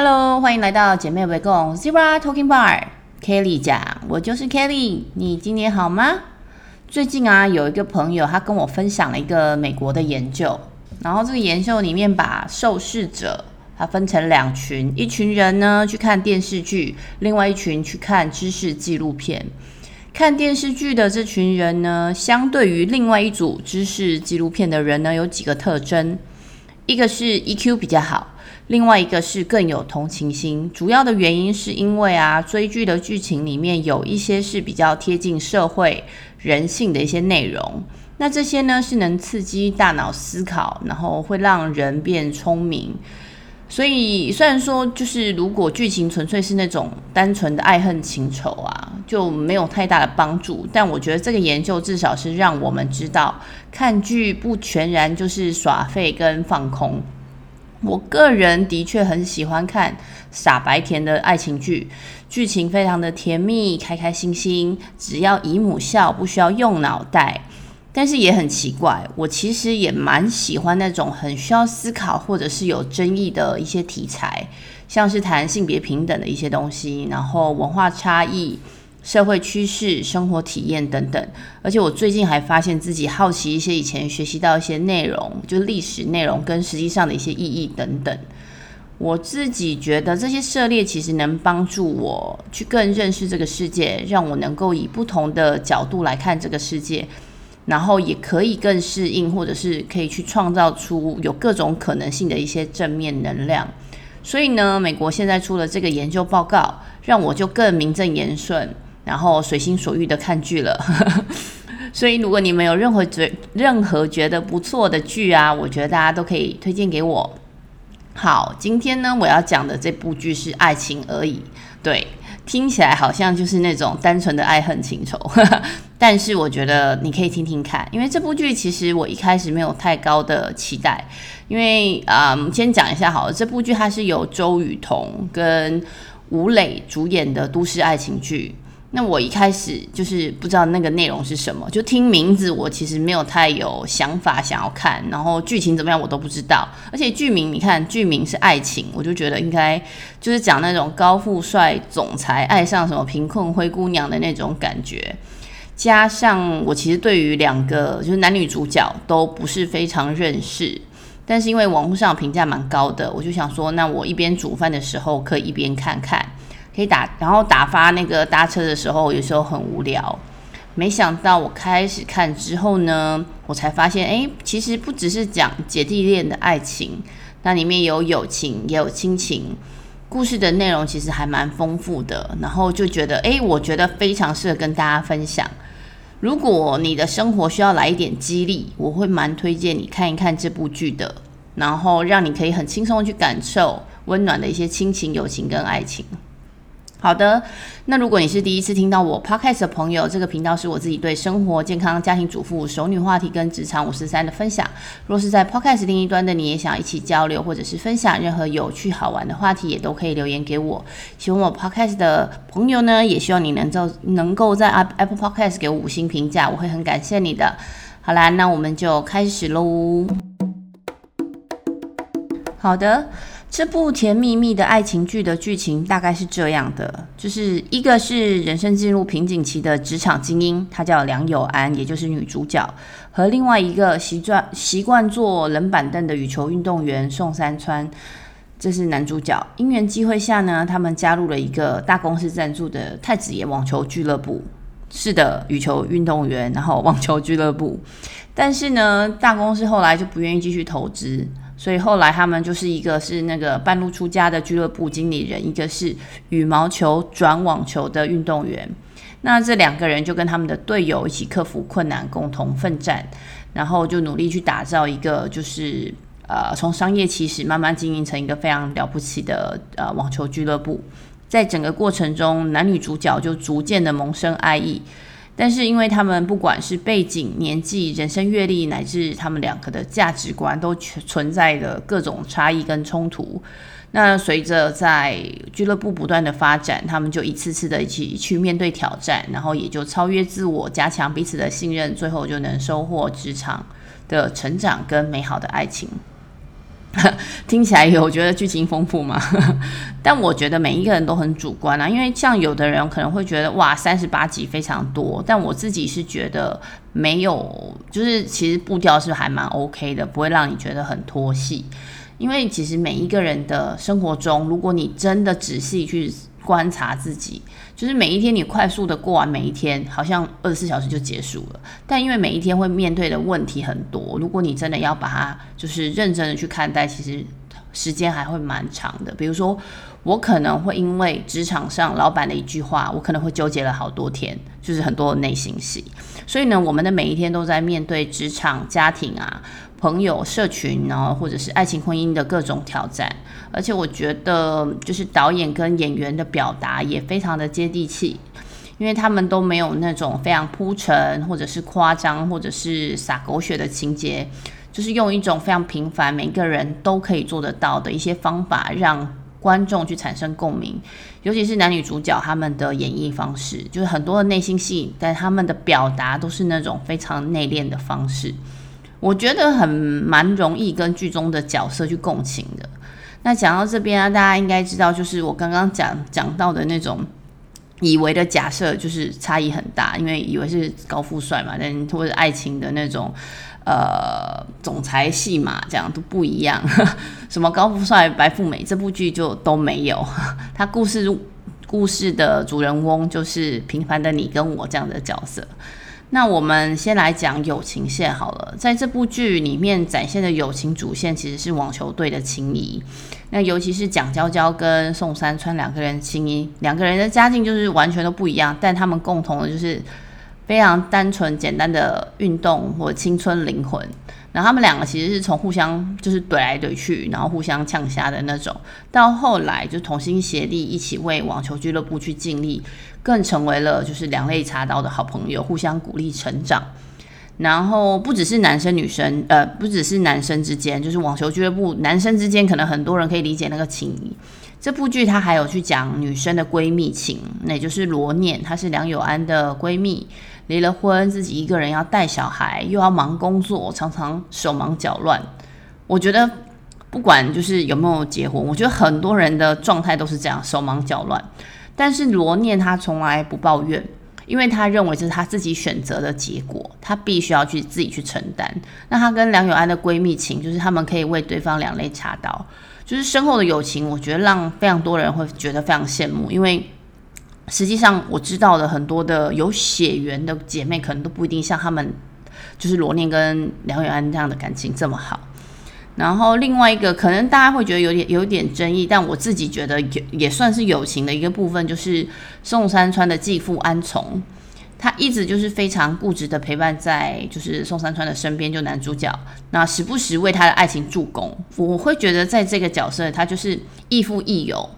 Hello，欢迎来到姐妹围共 Zebra Talking Bar，Kelly 讲，我就是 Kelly，你今年好吗？最近啊，有一个朋友他跟我分享了一个美国的研究，然后这个研究里面把受试者他分成两群，一群人呢去看电视剧，另外一群去看知识纪录片。看电视剧的这群人呢，相对于另外一组知识纪录片的人呢，有几个特征，一个是 EQ 比较好。另外一个是更有同情心，主要的原因是因为啊，追剧的剧情里面有一些是比较贴近社会人性的一些内容，那这些呢是能刺激大脑思考，然后会让人变聪明。所以虽然说就是如果剧情纯粹是那种单纯的爱恨情仇啊，就没有太大的帮助，但我觉得这个研究至少是让我们知道，看剧不全然就是耍废跟放空。我个人的确很喜欢看傻白甜的爱情剧，剧情非常的甜蜜，开开心心，只要姨母笑，不需要用脑袋。但是也很奇怪，我其实也蛮喜欢那种很需要思考或者是有争议的一些题材，像是谈性别平等的一些东西，然后文化差异。社会趋势、生活体验等等，而且我最近还发现自己好奇一些以前学习到一些内容，就历史内容跟实际上的一些意义等等。我自己觉得这些涉猎其实能帮助我去更认识这个世界，让我能够以不同的角度来看这个世界，然后也可以更适应，或者是可以去创造出有各种可能性的一些正面能量。所以呢，美国现在出了这个研究报告，让我就更名正言顺。然后随心所欲的看剧了，所以如果你们有任何觉任何觉得不错的剧啊，我觉得大家都可以推荐给我。好，今天呢，我要讲的这部剧是爱情而已，对，听起来好像就是那种单纯的爱恨情仇，但是我觉得你可以听听看，因为这部剧其实我一开始没有太高的期待，因为啊、嗯，先讲一下好了，这部剧它是由周雨彤跟吴磊主演的都市爱情剧。那我一开始就是不知道那个内容是什么，就听名字，我其实没有太有想法想要看，然后剧情怎么样我都不知道。而且剧名，你看剧名是爱情，我就觉得应该就是讲那种高富帅总裁爱上什么贫困灰姑娘的那种感觉。加上我其实对于两个就是男女主角都不是非常认识，但是因为网络上评价蛮高的，我就想说，那我一边煮饭的时候可以一边看看。可以打，然后打发那个搭车的时候，有时候很无聊。没想到我开始看之后呢，我才发现，哎，其实不只是讲姐弟恋的爱情，那里面有友情，也有亲情，故事的内容其实还蛮丰富的。然后就觉得，哎，我觉得非常适合跟大家分享。如果你的生活需要来一点激励，我会蛮推荐你看一看这部剧的，然后让你可以很轻松去感受温暖的一些亲情、友情跟爱情。好的，那如果你是第一次听到我 Podcast 的朋友，这个频道是我自己对生活、健康、家庭主妇、熟女话题跟职场五十三的分享。若是在 Podcast 另一端的你也想一起交流或者是分享任何有趣好玩的话题，也都可以留言给我。喜欢我 Podcast 的朋友呢，也希望你能够能够在 Apple Podcast 给我五星评价，我会很感谢你的。好啦，那我们就开始喽。好的。这部甜蜜蜜的爱情剧的剧情大概是这样的，就是一个是人生进入瓶颈期的职场精英，她叫梁友安，也就是女主角，和另外一个习惯习惯坐冷板凳的羽球运动员宋山川，这是男主角。因缘际会下呢，他们加入了一个大公司赞助的太子爷网球俱乐部。是的，羽球运动员，然后网球俱乐部。但是呢，大公司后来就不愿意继续投资。所以后来他们就是一个是那个半路出家的俱乐部经理人，一个是羽毛球转网球的运动员。那这两个人就跟他们的队友一起克服困难，共同奋战，然后就努力去打造一个就是呃从商业起始慢慢经营成一个非常了不起的呃网球俱乐部。在整个过程中，男女主角就逐渐的萌生爱意。但是，因为他们不管是背景、年纪、人生阅历，乃至他们两个的价值观，都存在着各种差异跟冲突。那随着在俱乐部不断的发展，他们就一次次的一起去面对挑战，然后也就超越自我，加强彼此的信任，最后就能收获职场的成长跟美好的爱情。听起来有觉得剧情丰富吗？但我觉得每一个人都很主观啊，因为像有的人可能会觉得哇，三十八集非常多，但我自己是觉得没有，就是其实步调是还蛮 OK 的，不会让你觉得很拖戏。因为其实每一个人的生活中，如果你真的仔细去观察自己，就是每一天你快速的过完每一天，好像二十四小时就结束了。但因为每一天会面对的问题很多，如果你真的要把它就是认真的去看待，其实时间还会蛮长的。比如说，我可能会因为职场上老板的一句话，我可能会纠结了好多天，就是很多的内心戏。所以呢，我们的每一天都在面对职场、家庭啊。朋友、社群，然后或者是爱情、婚姻的各种挑战，而且我觉得就是导演跟演员的表达也非常的接地气，因为他们都没有那种非常铺陈或者是夸张或者是撒狗血的情节，就是用一种非常平凡，每个人都可以做得到的一些方法，让观众去产生共鸣。尤其是男女主角他们的演绎方式，就是很多的内心戏，但他们的表达都是那种非常内敛的方式。我觉得很蛮容易跟剧中的角色去共情的。那讲到这边啊，大家应该知道，就是我刚刚讲讲到的那种以为的假设，就是差异很大，因为以为是高富帅嘛，但或者爱情的那种呃总裁戏嘛，这样都不一样。什么高富帅、白富美，这部剧就都没有。他故事故事的主人翁就是平凡的你跟我这样的角色。那我们先来讲友情线好了，在这部剧里面展现的友情主线其实是网球队的情谊。那尤其是蒋娇娇跟宋三川两个人情谊，两个人的家境就是完全都不一样，但他们共同的就是非常单纯简单的运动或青春灵魂。然后他们两个其实是从互相就是怼来怼去，然后互相呛瞎的那种，到后来就同心协力一起为网球俱乐部去尽力，更成为了就是两肋插刀的好朋友，互相鼓励成长。然后不只是男生女生，呃，不只是男生之间，就是网球俱乐部男生之间，可能很多人可以理解那个情谊。这部剧它还有去讲女生的闺蜜情，那也就是罗念，她是梁友安的闺蜜。离了婚，自己一个人要带小孩，又要忙工作，常常手忙脚乱。我觉得不管就是有没有结婚，我觉得很多人的状态都是这样，手忙脚乱。但是罗念他从来不抱怨，因为他认为这是他自己选择的结果，他必须要去自己去承担。那他跟梁友安的闺蜜情，就是他们可以为对方两肋插刀，就是深厚的友情。我觉得让非常多人会觉得非常羡慕，因为。实际上，我知道的很多的有血缘的姐妹，可能都不一定像他们，就是罗念跟梁友安这样的感情这么好。然后另外一个，可能大家会觉得有点有点争议，但我自己觉得也也算是友情的一个部分，就是宋山川的继父安从，他一直就是非常固执的陪伴在就是宋山川的身边，就男主角，那时不时为他的爱情助攻。我会觉得在这个角色，他就是亦父亦友。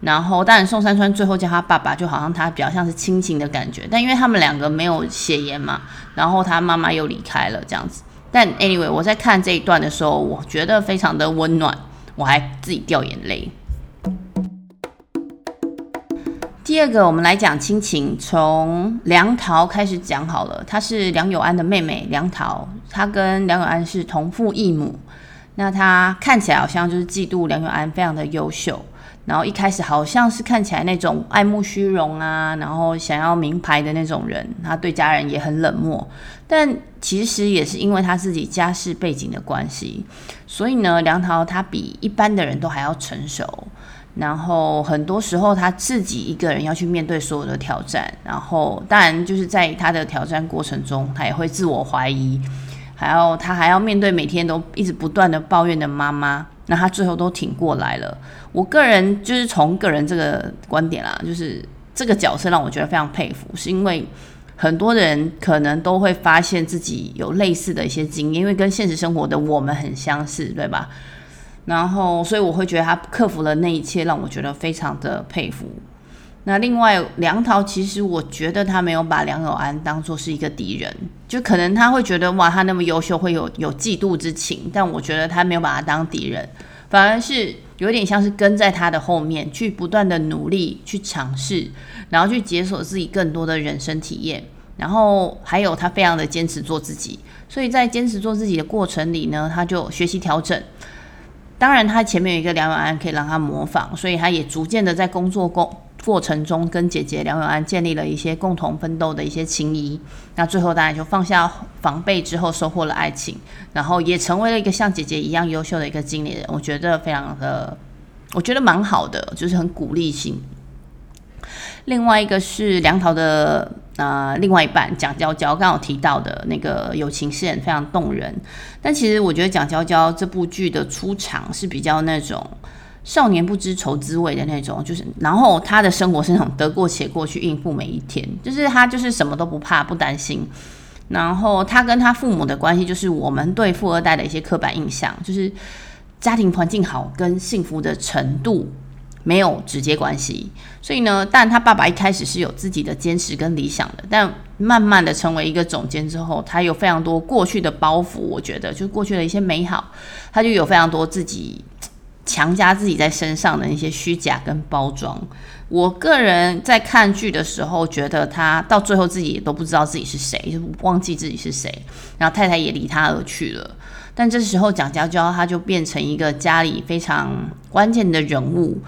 然后，当然宋山川最后叫他爸爸，就好像他比较像是亲情的感觉。但因为他们两个没有血缘嘛，然后他妈妈又离开了这样子。但 anyway，我在看这一段的时候，我觉得非常的温暖，我还自己掉眼泪。第二个，我们来讲亲情，从梁桃开始讲好了。她是梁友安的妹妹梁桃，她跟梁友安是同父异母。那她看起来好像就是嫉妒梁友安非常的优秀。然后一开始好像是看起来那种爱慕虚荣啊，然后想要名牌的那种人，他对家人也很冷漠。但其实也是因为他自己家世背景的关系，所以呢，梁桃他比一般的人都还要成熟。然后很多时候他自己一个人要去面对所有的挑战。然后当然就是在他的挑战过程中，他也会自我怀疑，还要他还要面对每天都一直不断的抱怨的妈妈。那他最后都挺过来了。我个人就是从个人这个观点啦，就是这个角色让我觉得非常佩服，是因为很多人可能都会发现自己有类似的一些经验，因为跟现实生活的我们很相似，对吧？然后，所以我会觉得他克服了那一切，让我觉得非常的佩服。那另外，梁桃其实我觉得他没有把梁友安当做是一个敌人，就可能他会觉得哇，他那么优秀，会有有嫉妒之情，但我觉得他没有把他当敌人，反而是有点像是跟在他的后面，去不断的努力去尝试，然后去解锁自己更多的人生体验，然后还有他非常的坚持做自己，所以在坚持做自己的过程里呢，他就学习调整。当然他前面有一个梁永安可以让他模仿，所以他也逐渐的在工作过过程中跟姐姐梁永安建立了一些共同奋斗的一些情谊。那最后当然就放下防备之后，收获了爱情，然后也成为了一个像姐姐一样优秀的一个经理人。我觉得非常的，我觉得蛮好的，就是很鼓励性。另外一个是梁桃的呃另外一半蒋娇娇，刚刚有提到的那个友情线非常动人。但其实我觉得蒋娇娇这部剧的出场是比较那种少年不知愁滋味的那种，就是然后他的生活是那种得过且过去应付每一天，就是他就是什么都不怕不担心。然后他跟他父母的关系，就是我们对富二代的一些刻板印象，就是家庭环境好跟幸福的程度。没有直接关系，所以呢，但他爸爸一开始是有自己的坚持跟理想的，但慢慢的成为一个总监之后，他有非常多过去的包袱，我觉得就过去的一些美好，他就有非常多自己强加自己在身上的那些虚假跟包装。我个人在看剧的时候，觉得他到最后自己也都不知道自己是谁，就忘记自己是谁，然后太太也离他而去了。但这时候蒋娇娇他就变成一个家里非常关键的人物。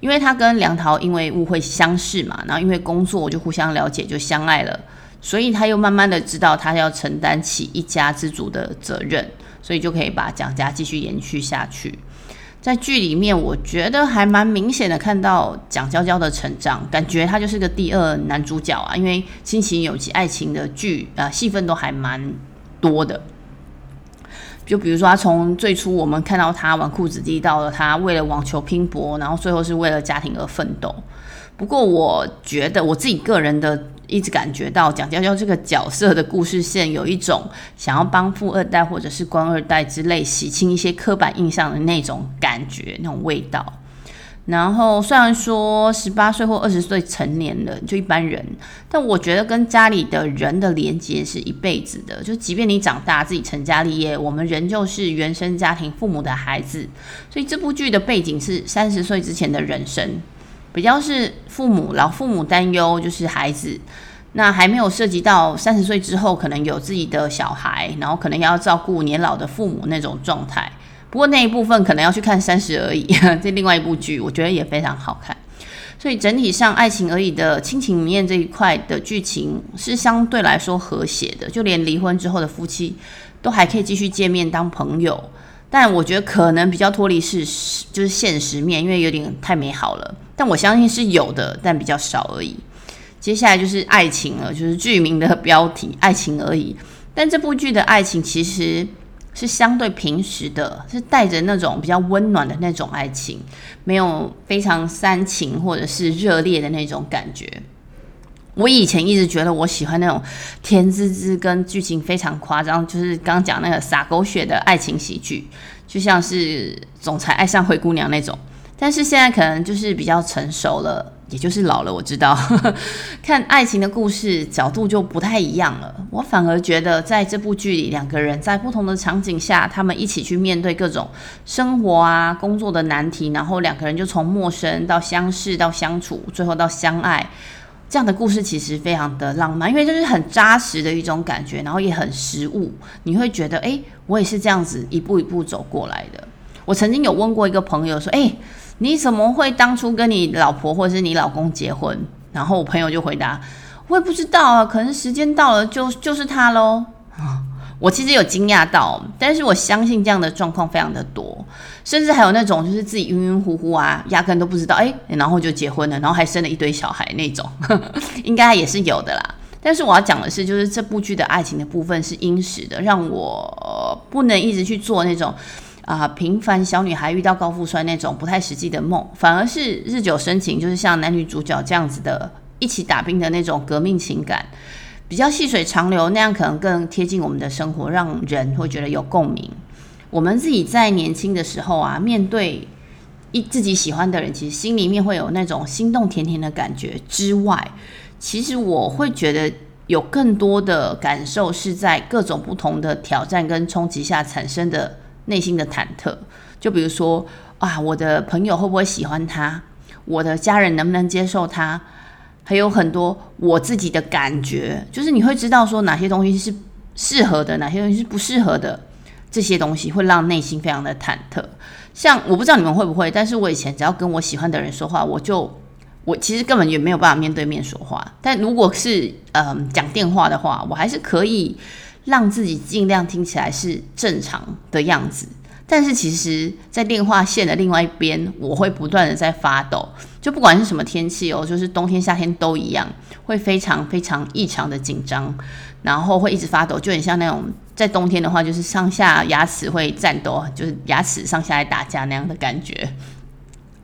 因为他跟梁桃因为误会相识嘛，然后因为工作就互相了解，就相爱了，所以他又慢慢的知道他要承担起一家之主的责任，所以就可以把蒋家继续延续下去。在剧里面，我觉得还蛮明显的看到蒋娇娇的成长，感觉他就是个第二男主角啊，因为亲情、友情、爱情的剧啊，戏份都还蛮多的。就比如说，他从最初我们看到他纨绔子弟，到了他为了网球拼搏，然后最后是为了家庭而奋斗。不过，我觉得我自己个人的一直感觉到蒋娇娇这个角色的故事线有一种想要帮富二代或者是官二代之类洗清一些刻板印象的那种感觉，那种味道。然后虽然说十八岁或二十岁成年了，就一般人，但我觉得跟家里的人的连接是一辈子的。就即便你长大自己成家立业，我们仍旧是原生家庭父母的孩子。所以这部剧的背景是三十岁之前的人生，比较是父母老父母担忧就是孩子，那还没有涉及到三十岁之后可能有自己的小孩，然后可能要照顾年老的父母那种状态。不过那一部分可能要去看《三十而已》，这另外一部剧，我觉得也非常好看。所以整体上，《爱情而已》的亲情面这一块的剧情是相对来说和谐的，就连离婚之后的夫妻都还可以继续见面当朋友。但我觉得可能比较脱离事实，就是现实面，因为有点太美好了。但我相信是有的，但比较少而已。接下来就是爱情了，就是剧名的标题《爱情而已》。但这部剧的爱情其实。是相对平实的，是带着那种比较温暖的那种爱情，没有非常煽情或者是热烈的那种感觉。我以前一直觉得我喜欢那种甜滋滋跟剧情非常夸张，就是刚讲那个洒狗血的爱情喜剧，就像是总裁爱上灰姑娘那种。但是现在可能就是比较成熟了。也就是老了，我知道，看爱情的故事角度就不太一样了。我反而觉得在这部剧里，两个人在不同的场景下，他们一起去面对各种生活啊、工作的难题，然后两个人就从陌生到相识到相处，最后到相爱。这样的故事其实非常的浪漫，因为就是很扎实的一种感觉，然后也很实物。你会觉得，诶，我也是这样子一步一步走过来的。我曾经有问过一个朋友说，诶。你怎么会当初跟你老婆或者是你老公结婚？然后我朋友就回答：我也不知道啊，可能时间到了就就是他喽。我其实有惊讶到，但是我相信这样的状况非常的多，甚至还有那种就是自己晕晕乎乎啊，压根都不知道哎，然后就结婚了，然后还生了一堆小孩那种，应该也是有的啦。但是我要讲的是，就是这部剧的爱情的部分是殷实的，让我不能一直去做那种。啊，平凡小女孩遇到高富帅那种不太实际的梦，反而是日久生情，就是像男女主角这样子的，一起打拼的那种革命情感，比较细水长流，那样可能更贴近我们的生活，让人会觉得有共鸣。我们自己在年轻的时候啊，面对一自己喜欢的人，其实心里面会有那种心动甜甜的感觉之外，其实我会觉得有更多的感受是在各种不同的挑战跟冲击下产生的。内心的忐忑，就比如说啊，我的朋友会不会喜欢他？我的家人能不能接受他？还有很多我自己的感觉，就是你会知道说哪些东西是适合的，哪些东西是不适合的。这些东西会让内心非常的忐忑。像我不知道你们会不会，但是我以前只要跟我喜欢的人说话，我就我其实根本也没有办法面对面说话。但如果是嗯讲电话的话，我还是可以让自己尽量听起来是正常的样子。但是其实，在电话线的另外一边，我会不断的在发抖，就不管是什么天气哦，就是冬天夏天都一样，会非常非常异常的紧张，然后会一直发抖，就很像那种在冬天的话，就是上下牙齿会战斗，就是牙齿上下在打架那样的感觉。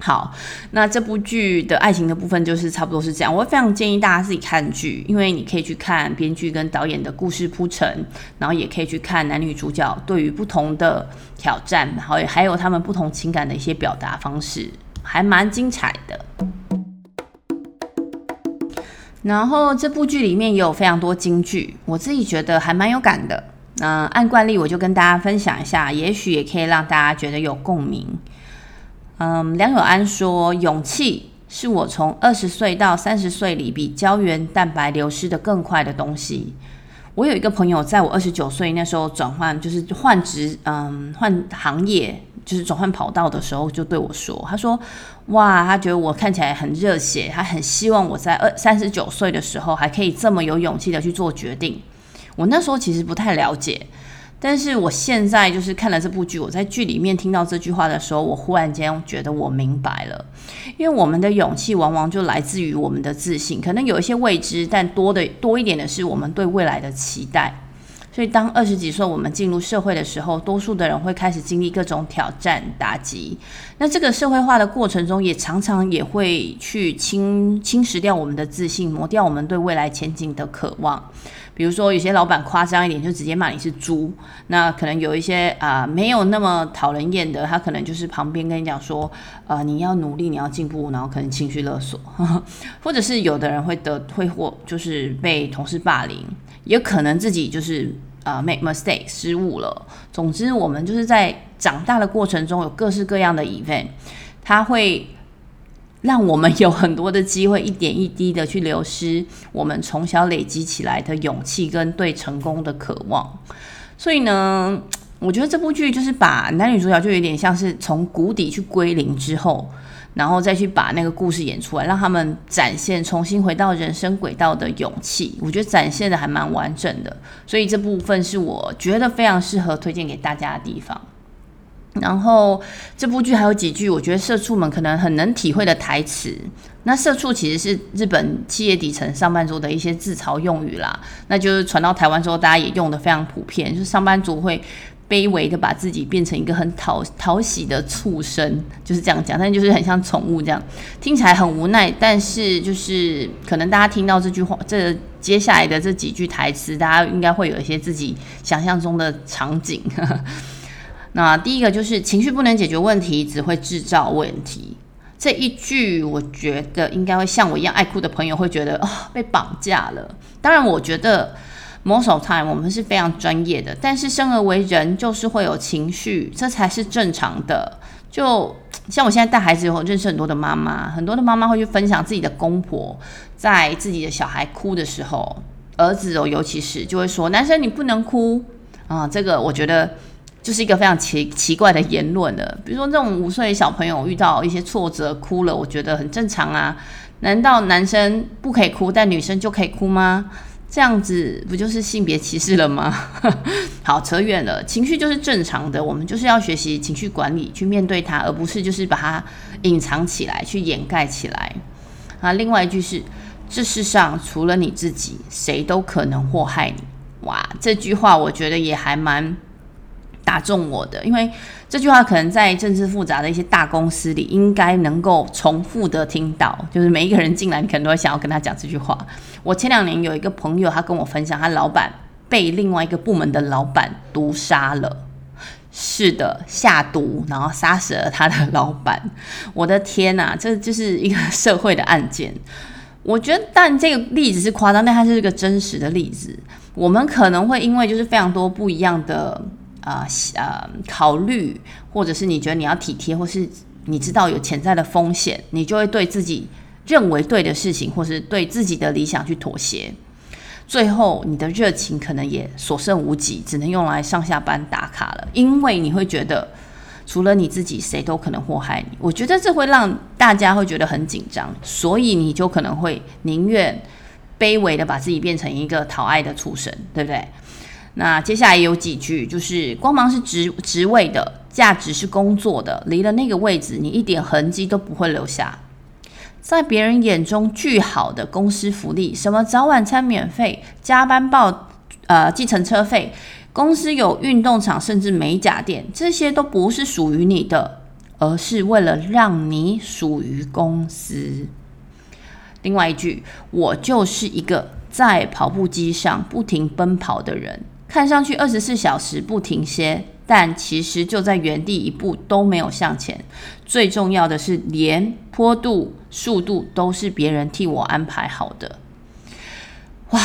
好，那这部剧的爱情的部分就是差不多是这样。我会非常建议大家自己看剧，因为你可以去看编剧跟导演的故事铺陈，然后也可以去看男女主角对于不同的挑战，然后还有他们不同情感的一些表达方式，还蛮精彩的。然后这部剧里面也有非常多金句，我自己觉得还蛮有感的。那、按惯例，我就跟大家分享一下，也许也可以让大家觉得有共鸣。嗯，梁友安说：“勇气是我从二十岁到三十岁里比胶原蛋白流失得更快的东西。”我有一个朋友，在我二十九岁那时候转换，就是换职，嗯，换行业，就是转换跑道的时候，就对我说：“他说，哇，他觉得我看起来很热血，他很希望我在二三十九岁的时候还可以这么有勇气的去做决定。”我那时候其实不太了解。但是我现在就是看了这部剧，我在剧里面听到这句话的时候，我忽然间觉得我明白了，因为我们的勇气往往就来自于我们的自信，可能有一些未知，但多的多一点的是我们对未来的期待。所以当二十几岁我们进入社会的时候，多数的人会开始经历各种挑战打击。那这个社会化的过程中，也常常也会去侵侵蚀掉我们的自信，磨掉我们对未来前景的渴望。比如说，有些老板夸张一点，就直接骂你是猪。那可能有一些啊、没有那么讨人厌的，他可能就是旁边跟你讲说，呃，你要努力，你要进步，然后可能情绪勒索，或者是有的人会得会或就是被同事霸凌，也可能自己就是啊、呃、make mistake 失误了。总之，我们就是在长大的过程中有各式各样的 event，它会。让我们有很多的机会，一点一滴的去流失我们从小累积起来的勇气跟对成功的渴望。所以呢，我觉得这部剧就是把男女主角就有点像是从谷底去归零之后，然后再去把那个故事演出来，让他们展现重新回到人生轨道的勇气。我觉得展现的还蛮完整的，所以这部分是我觉得非常适合推荐给大家的地方。然后这部剧还有几句我觉得社畜们可能很能体会的台词。那社畜其实是日本企业底层上班族的一些自嘲用语啦。那就是传到台湾之后，大家也用得非常普遍，就是上班族会卑微的把自己变成一个很讨讨喜的畜生，就是这样讲，但就是很像宠物这样，听起来很无奈。但是就是可能大家听到这句话，这接下来的这几句台词，大家应该会有一些自己想象中的场景。那第一个就是情绪不能解决问题，只会制造问题。这一句，我觉得应该会像我一样爱哭的朋友会觉得啊、哦，被绑架了。当然，我觉得 most of time 我们是非常专业的，但是生而为人就是会有情绪，这才是正常的。就像我现在带孩子以后，认识很多的妈妈，很多的妈妈会去分享自己的公婆在自己的小孩哭的时候，儿子哦，尤其是就会说：“男生你不能哭啊。”这个我觉得。就是一个非常奇奇怪的言论的，比如说这种五岁小朋友遇到一些挫折哭了，我觉得很正常啊。难道男生不可以哭，但女生就可以哭吗？这样子不就是性别歧视了吗？好，扯远了，情绪就是正常的，我们就是要学习情绪管理，去面对它，而不是就是把它隐藏起来，去掩盖起来。啊，另外一句是：这世上除了你自己，谁都可能祸害你。哇，这句话我觉得也还蛮。打中我的，因为这句话可能在政治复杂的一些大公司里，应该能够重复的听到，就是每一个人进来，你可能都会想要跟他讲这句话。我前两年有一个朋友，他跟我分享，他老板被另外一个部门的老板毒杀了，是的，下毒然后杀死了他的老板。我的天哪，这就是一个社会的案件。我觉得，但这个例子是夸张，但它是一个真实的例子。我们可能会因为就是非常多不一样的。啊呃，考虑，或者是你觉得你要体贴，或是你知道有潜在的风险，你就会对自己认为对的事情，或是对自己的理想去妥协。最后你的热情可能也所剩无几，只能用来上下班打卡了，因为你会觉得除了你自己，谁都可能祸害你。我觉得这会让大家会觉得很紧张，所以你就可能会宁愿卑微的把自己变成一个讨爱的畜生，对不对？那接下来有几句，就是光芒是职职位的，价值是工作的，离了那个位置，你一点痕迹都不会留下。在别人眼中巨好的公司福利，什么早晚餐免费、加班报、呃计程车费，公司有运动场，甚至美甲店，这些都不是属于你的，而是为了让你属于公司。另外一句，我就是一个在跑步机上不停奔跑的人。看上去二十四小时不停歇，但其实就在原地一步都没有向前。最重要的是，连坡度、速度都是别人替我安排好的。哇，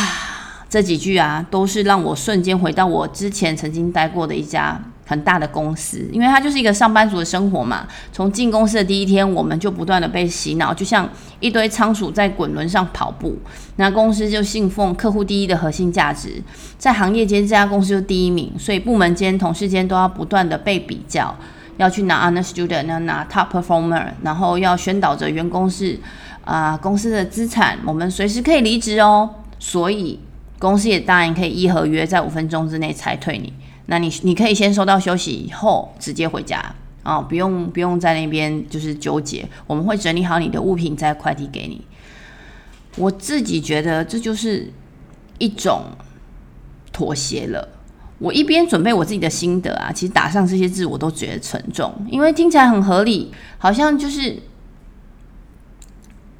这几句啊，都是让我瞬间回到我之前曾经待过的一家。很大的公司，因为它就是一个上班族的生活嘛。从进公司的第一天，我们就不断的被洗脑，就像一堆仓鼠在滚轮上跑步。那公司就信奉客户第一的核心价值，在行业间这家公司就第一名，所以部门间、同事间都要不断的被比较，要去拿 honor student，要拿 top performer，然后要宣导着员工是啊、公司的资产，我们随时可以离职哦。所以公司也当然可以依合约，在五分钟之内裁退你。那你你可以先收到休息以后直接回家啊、不用不用在那边就是纠结。我们会整理好你的物品再快递给你。我自己觉得这就是一种妥协了。我一边准备我自己的心得啊，其实打上这些字我都觉得沉重，因为听起来很合理，好像就是。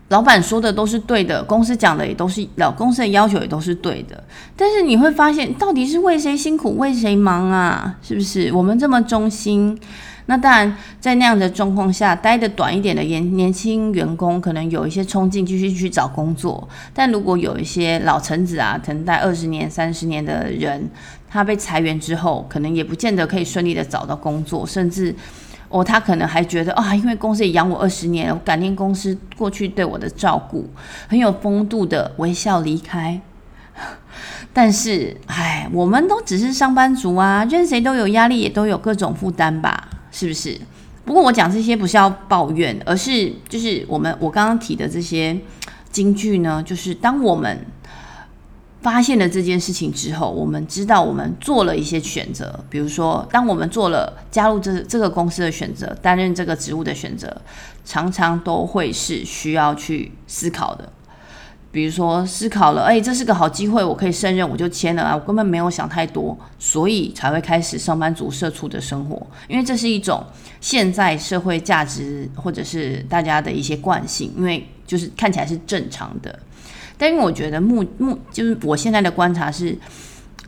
老板说的都是对的，公司讲的也都是，老公司的要求也都是对的。但是你会发现，到底是为谁辛苦为谁忙啊？是不是？我们这么忠心，那当然在那样的状况下，待得短一点的年年轻员工可能有一些冲劲，继续去找工作。但如果有一些老臣子啊，可能待二十年、三十年的人，他被裁员之后，可能也不见得可以顺利的找到工作，甚至。哦，他可能还觉得啊，因为公司也养我二十年了，我感念公司过去对我的照顾，很有风度的微笑离开。但是，哎，我们都只是上班族啊，任谁都有压力，也都有各种负担吧，是不是？不过我讲这些不是要抱怨，而是就是我们我刚刚提的这些金句呢，就是当我们。发现了这件事情之后，我们知道我们做了一些选择，比如说，当我们做了加入这这个公司的选择，担任这个职务的选择，常常都会是需要去思考的。比如说，思考了，哎，这是个好机会，我可以胜任，我就签了啊，我根本没有想太多，所以才会开始上班族社畜的生活，因为这是一种现在社会价值或者是大家的一些惯性，因为就是看起来是正常的。但因为我觉得目目就是我现在的观察是，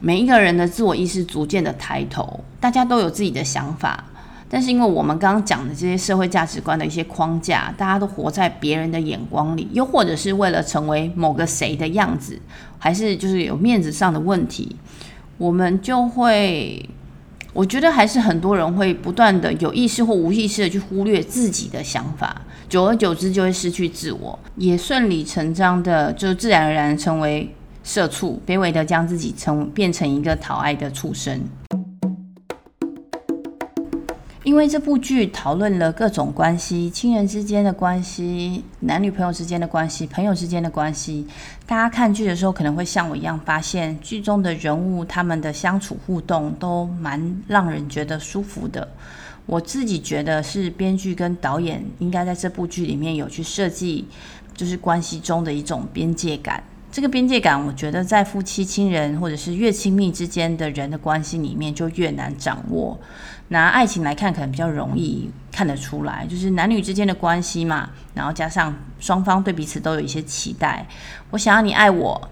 每一个人的自我意识逐渐的抬头，大家都有自己的想法，但是因为我们刚刚讲的这些社会价值观的一些框架，大家都活在别人的眼光里，又或者是为了成为某个谁的样子，还是就是有面子上的问题，我们就会。我觉得还是很多人会不断的有意识或无意识的去忽略自己的想法，久而久之就会失去自我，也顺理成章的就自然而然成为社畜，卑微的将自己成变成一个讨爱的畜生。因为这部剧讨论了各种关系，亲人之间的关系，男女朋友之间的关系，朋友之间的关系。大家看剧的时候可能会像我一样，发现剧中的人物他们的相处互动都蛮让人觉得舒服的。我自己觉得是编剧跟导演应该在这部剧里面有去设计，就是关系中的一种边界感。这个边界感，我觉得在夫妻、亲人或者是越亲密之间的人的关系里面就越难掌握。拿爱情来看，可能比较容易看得出来，就是男女之间的关系嘛，然后加上双方对彼此都有一些期待。我想要你爱我，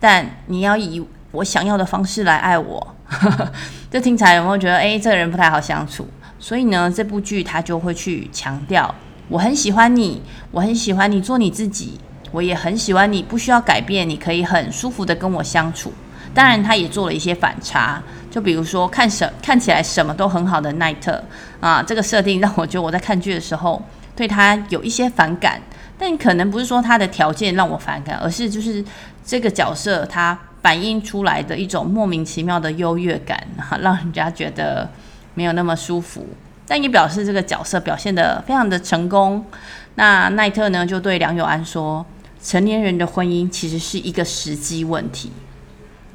但你要以我想要的方式来爱我。这听起来有没有觉得，哎，这个人不太好相处？所以呢，这部剧他就会去强调，我很喜欢你，我很喜欢你做你自己。我也很喜欢你，不需要改变，你可以很舒服的跟我相处。当然，他也做了一些反差，就比如说看什看起来什么都很好的奈特啊，这个设定让我觉得我在看剧的时候对他有一些反感。但可能不是说他的条件让我反感，而是就是这个角色他反映出来的一种莫名其妙的优越感，哈，让人家觉得没有那么舒服。但也表示这个角色表现得非常的成功。那奈特呢，就对梁友安说：“成年人的婚姻其实是一个时机问题。”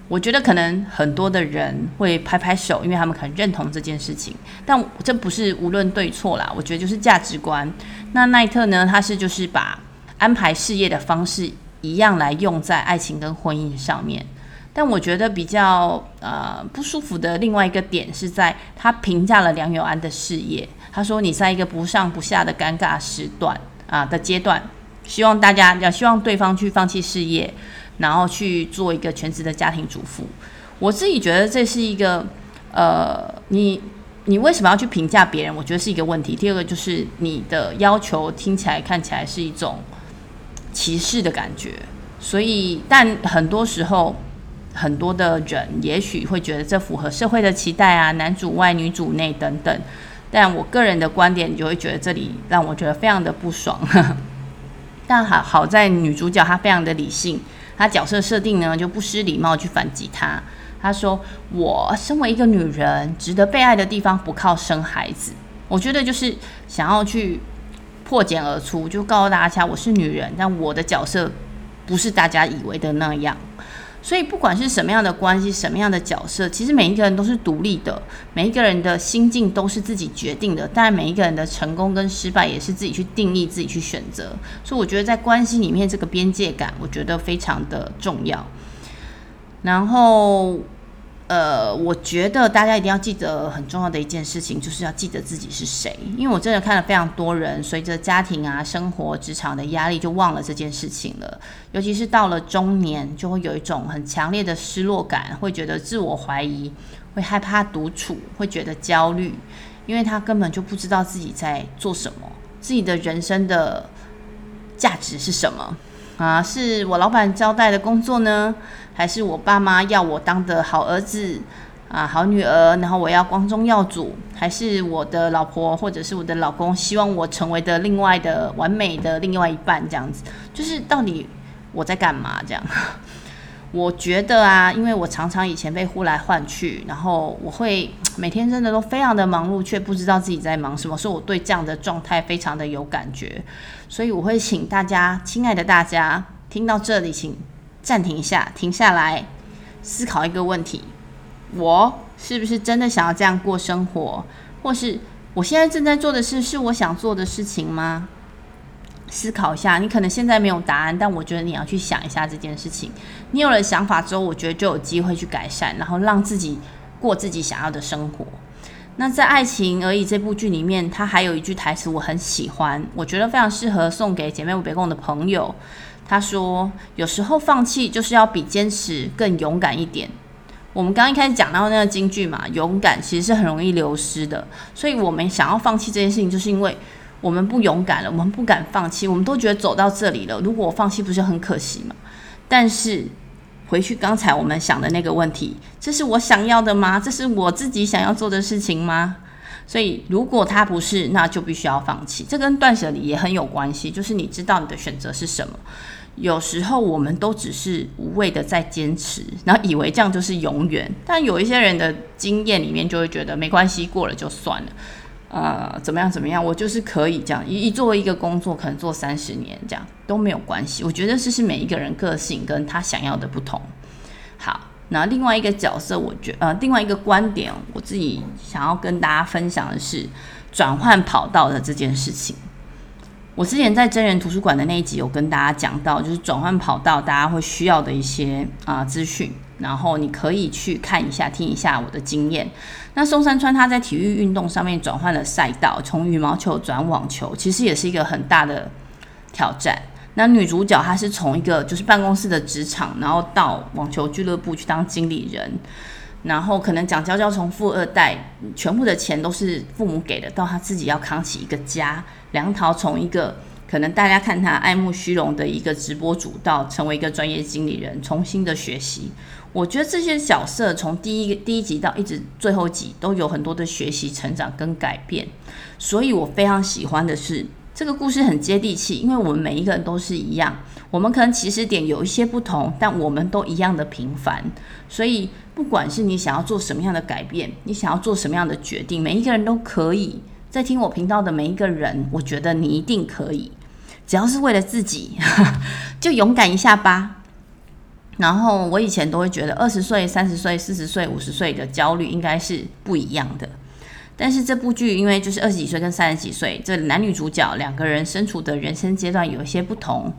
我觉得可能很多的人会拍拍手，因为他们很认同这件事情。但这不是无论对错啦，我觉得就是价值观。那奈特呢，他是就是把安排事业的方式一样来用在爱情跟婚姻上面。但我觉得比较呃不舒服的另外一个点是在他评价了梁友安的事业。他说：“你在一个不上不下的尴尬时段啊的阶段，希望大家要希望对方去放弃事业，然后去做一个全职的家庭主妇。”我自己觉得这是一个呃，你你为什么要去评价别人？我觉得是一个问题。第二个就是你的要求听起来看起来是一种歧视的感觉。所以，但很多时候。很多的人也许会觉得这符合社会的期待啊，男主外女主内等等。但我个人的观点，你就会觉得这里让我觉得非常的不爽。但好好在女主角她非常的理性，他角色设定呢就不失礼貌去反击他。他说：“我身为一个女人，值得被爱的地方不靠生孩子。”我觉得就是想要去破茧而出，就告诉大家我是女人，但我的角色不是大家以为的那样。所以，不管是什么样的关系，什么样的角色，其实每一个人都是独立的，每一个人的心境都是自己决定的。当然，每一个人的成功跟失败也是自己去定义、自己去选择。所以，我觉得在关系里面，这个边界感，我觉得非常的重要。然后。呃，我觉得大家一定要记得很重要的一件事情，就是要记得自己是谁。因为我真的看了非常多人，随着家庭啊、生活、职场的压力，就忘了这件事情了。尤其是到了中年，就会有一种很强烈的失落感，会觉得自我怀疑，会害怕独处，会觉得焦虑，因为他根本就不知道自己在做什么，自己的人生的价值是什么。啊，是我老板交代的工作呢，还是我爸妈要我当的好儿子啊、好女儿？然后我要光宗耀祖，还是我的老婆或者是我的老公希望我成为的另外的完美的另外一半？这样子，就是到底我在干嘛？这样。我觉得啊，因为我常常以前被呼来唤去，然后我会每天真的都非常的忙碌，却不知道自己在忙什么，所以我对这样的状态非常的有感觉。所以我会请大家，亲爱的大家，听到这里请暂停一下，停下来思考一个问题：我是不是真的想要这样过生活？或是我现在正在做的事是我想做的事情吗？思考一下，你可能现在没有答案，但我觉得你要去想一下这件事情。你有了想法之后，我觉得就有机会去改善，然后让自己过自己想要的生活。那在《爱情而已》这部剧里面，它还有一句台词我很喜欢，我觉得非常适合送给姐妹别共的朋友。他说：“有时候放弃就是要比坚持更勇敢一点。”我们刚刚一开始讲到那个金句嘛，勇敢其实是很容易流失的，所以我们想要放弃这件事情，就是因为。我们不勇敢了，我们不敢放弃，我们都觉得走到这里了，如果我放弃，不是很可惜吗？但是回去刚才我们想的那个问题，这是我想要的吗？这是我自己想要做的事情吗？所以如果它不是，那就必须要放弃。这跟断舍离也很有关系，就是你知道你的选择是什么。有时候我们都只是无谓的在坚持，然后以为这样就是永远。但有一些人的经验里面就会觉得没关系，过了就算了。呃，怎么样？怎么样？我就是可以这样，一一作为一个工作，可能做三十年，这样都没有关系。我觉得这是每一个人个性跟他想要的不同。好，那另外一个角色，我觉呃，另外一个观点，我自己想要跟大家分享的是转换跑道的这件事情。我之前在真人图书馆的那一集有跟大家讲到，就是转换跑道大家会需要的一些啊、资讯。然后你可以去看一下、听一下我的经验。那松山川他在体育运动上面转换了赛道，从羽毛球转网球，其实也是一个很大的挑战。那女主角她是从一个就是办公室的职场，然后到网球俱乐部去当经理人，然后可能蒋娇娇从富二代，全部的钱都是父母给的，到她自己要扛起一个家。梁桃从一个可能大家看她爱慕虚荣的一个直播主，到成为一个专业经理人，重新的学习。我觉得这些角色从第一第一集到一直最后集都有很多的学习、成长跟改变，所以我非常喜欢的是这个故事很接地气，因为我们每一个人都是一样，我们可能起始点有一些不同，但我们都一样的平凡。所以，不管是你想要做什么样的改变，你想要做什么样的决定，每一个人都可以。在听我频道的每一个人，我觉得你一定可以，只要是为了自己，就勇敢一下吧。然后，我以前都会觉得，二十岁、三十岁、四十岁、五十岁的焦虑应该是不一样的。但是这部剧因为就是二十几岁跟三十几岁，这男女主角两个人身处的人生阶段有一些不同，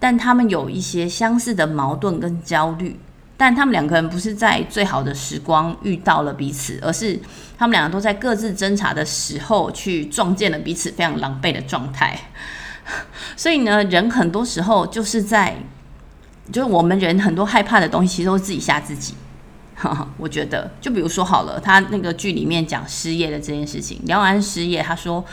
但他们有一些相似的矛盾跟焦虑。但他们两个人不是在最好的时光遇到了彼此，而是他们两个都在各自侦查的时候去撞见了彼此非常狼狈的状态。所以呢，人很多时候就是在，就是我们人很多害怕的东西，其实都是自己吓自己。我觉得，就比如说好了，他那个剧里面讲失业的这件事情，廖安失业，他说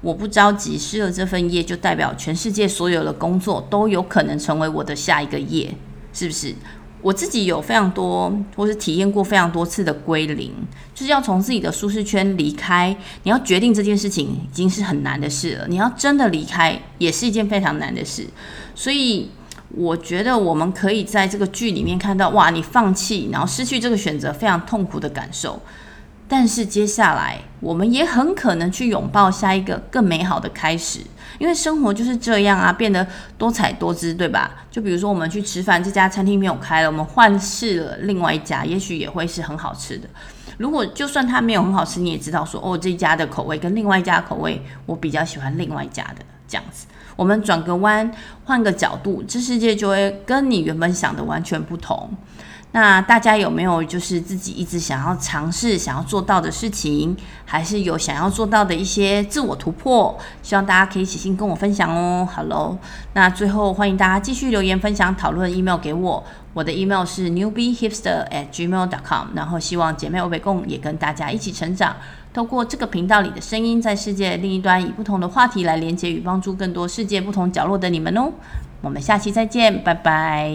我不着急，失了这份业就代表全世界所有的工作都有可能成为我的下一个业，是不是？我自己有非常多，或是体验过非常多次的归零，就是要从自己的舒适圈离开。你要决定这件事情已经是很难的事了，你要真的离开也是一件非常难的事，所以。我觉得我们可以在这个剧里面看到，哇，你放弃，然后失去这个选择，非常痛苦的感受。但是接下来，我们也很可能去拥抱下一个更美好的开始，因为生活就是这样啊，变得多彩多姿，对吧？就比如说，我们去吃饭，这家餐厅没有开了，我们换试了另外一家，也许也会是很好吃的。如果就算它没有很好吃，你也知道说，哦，这家的口味跟另外一家口味，我比较喜欢另外一家的，这样子。我们转个弯，换个角度，这世界就会跟你原本想的完全不同。那大家有没有就是自己一直想要尝试、想要做到的事情，还是有想要做到的一些自我突破？希望大家可以写信跟我分享哦。好喽，那最后欢迎大家继续留言分享、讨论、email 给我，我的 email 是 newbiehipster@gmail.com。然后希望姐妹欧北共也跟大家一起成长。透过这个频道里的声音，在世界另一端，以不同的话题来连接与帮助更多世界不同角落的你们哦。我们下期再见，拜拜。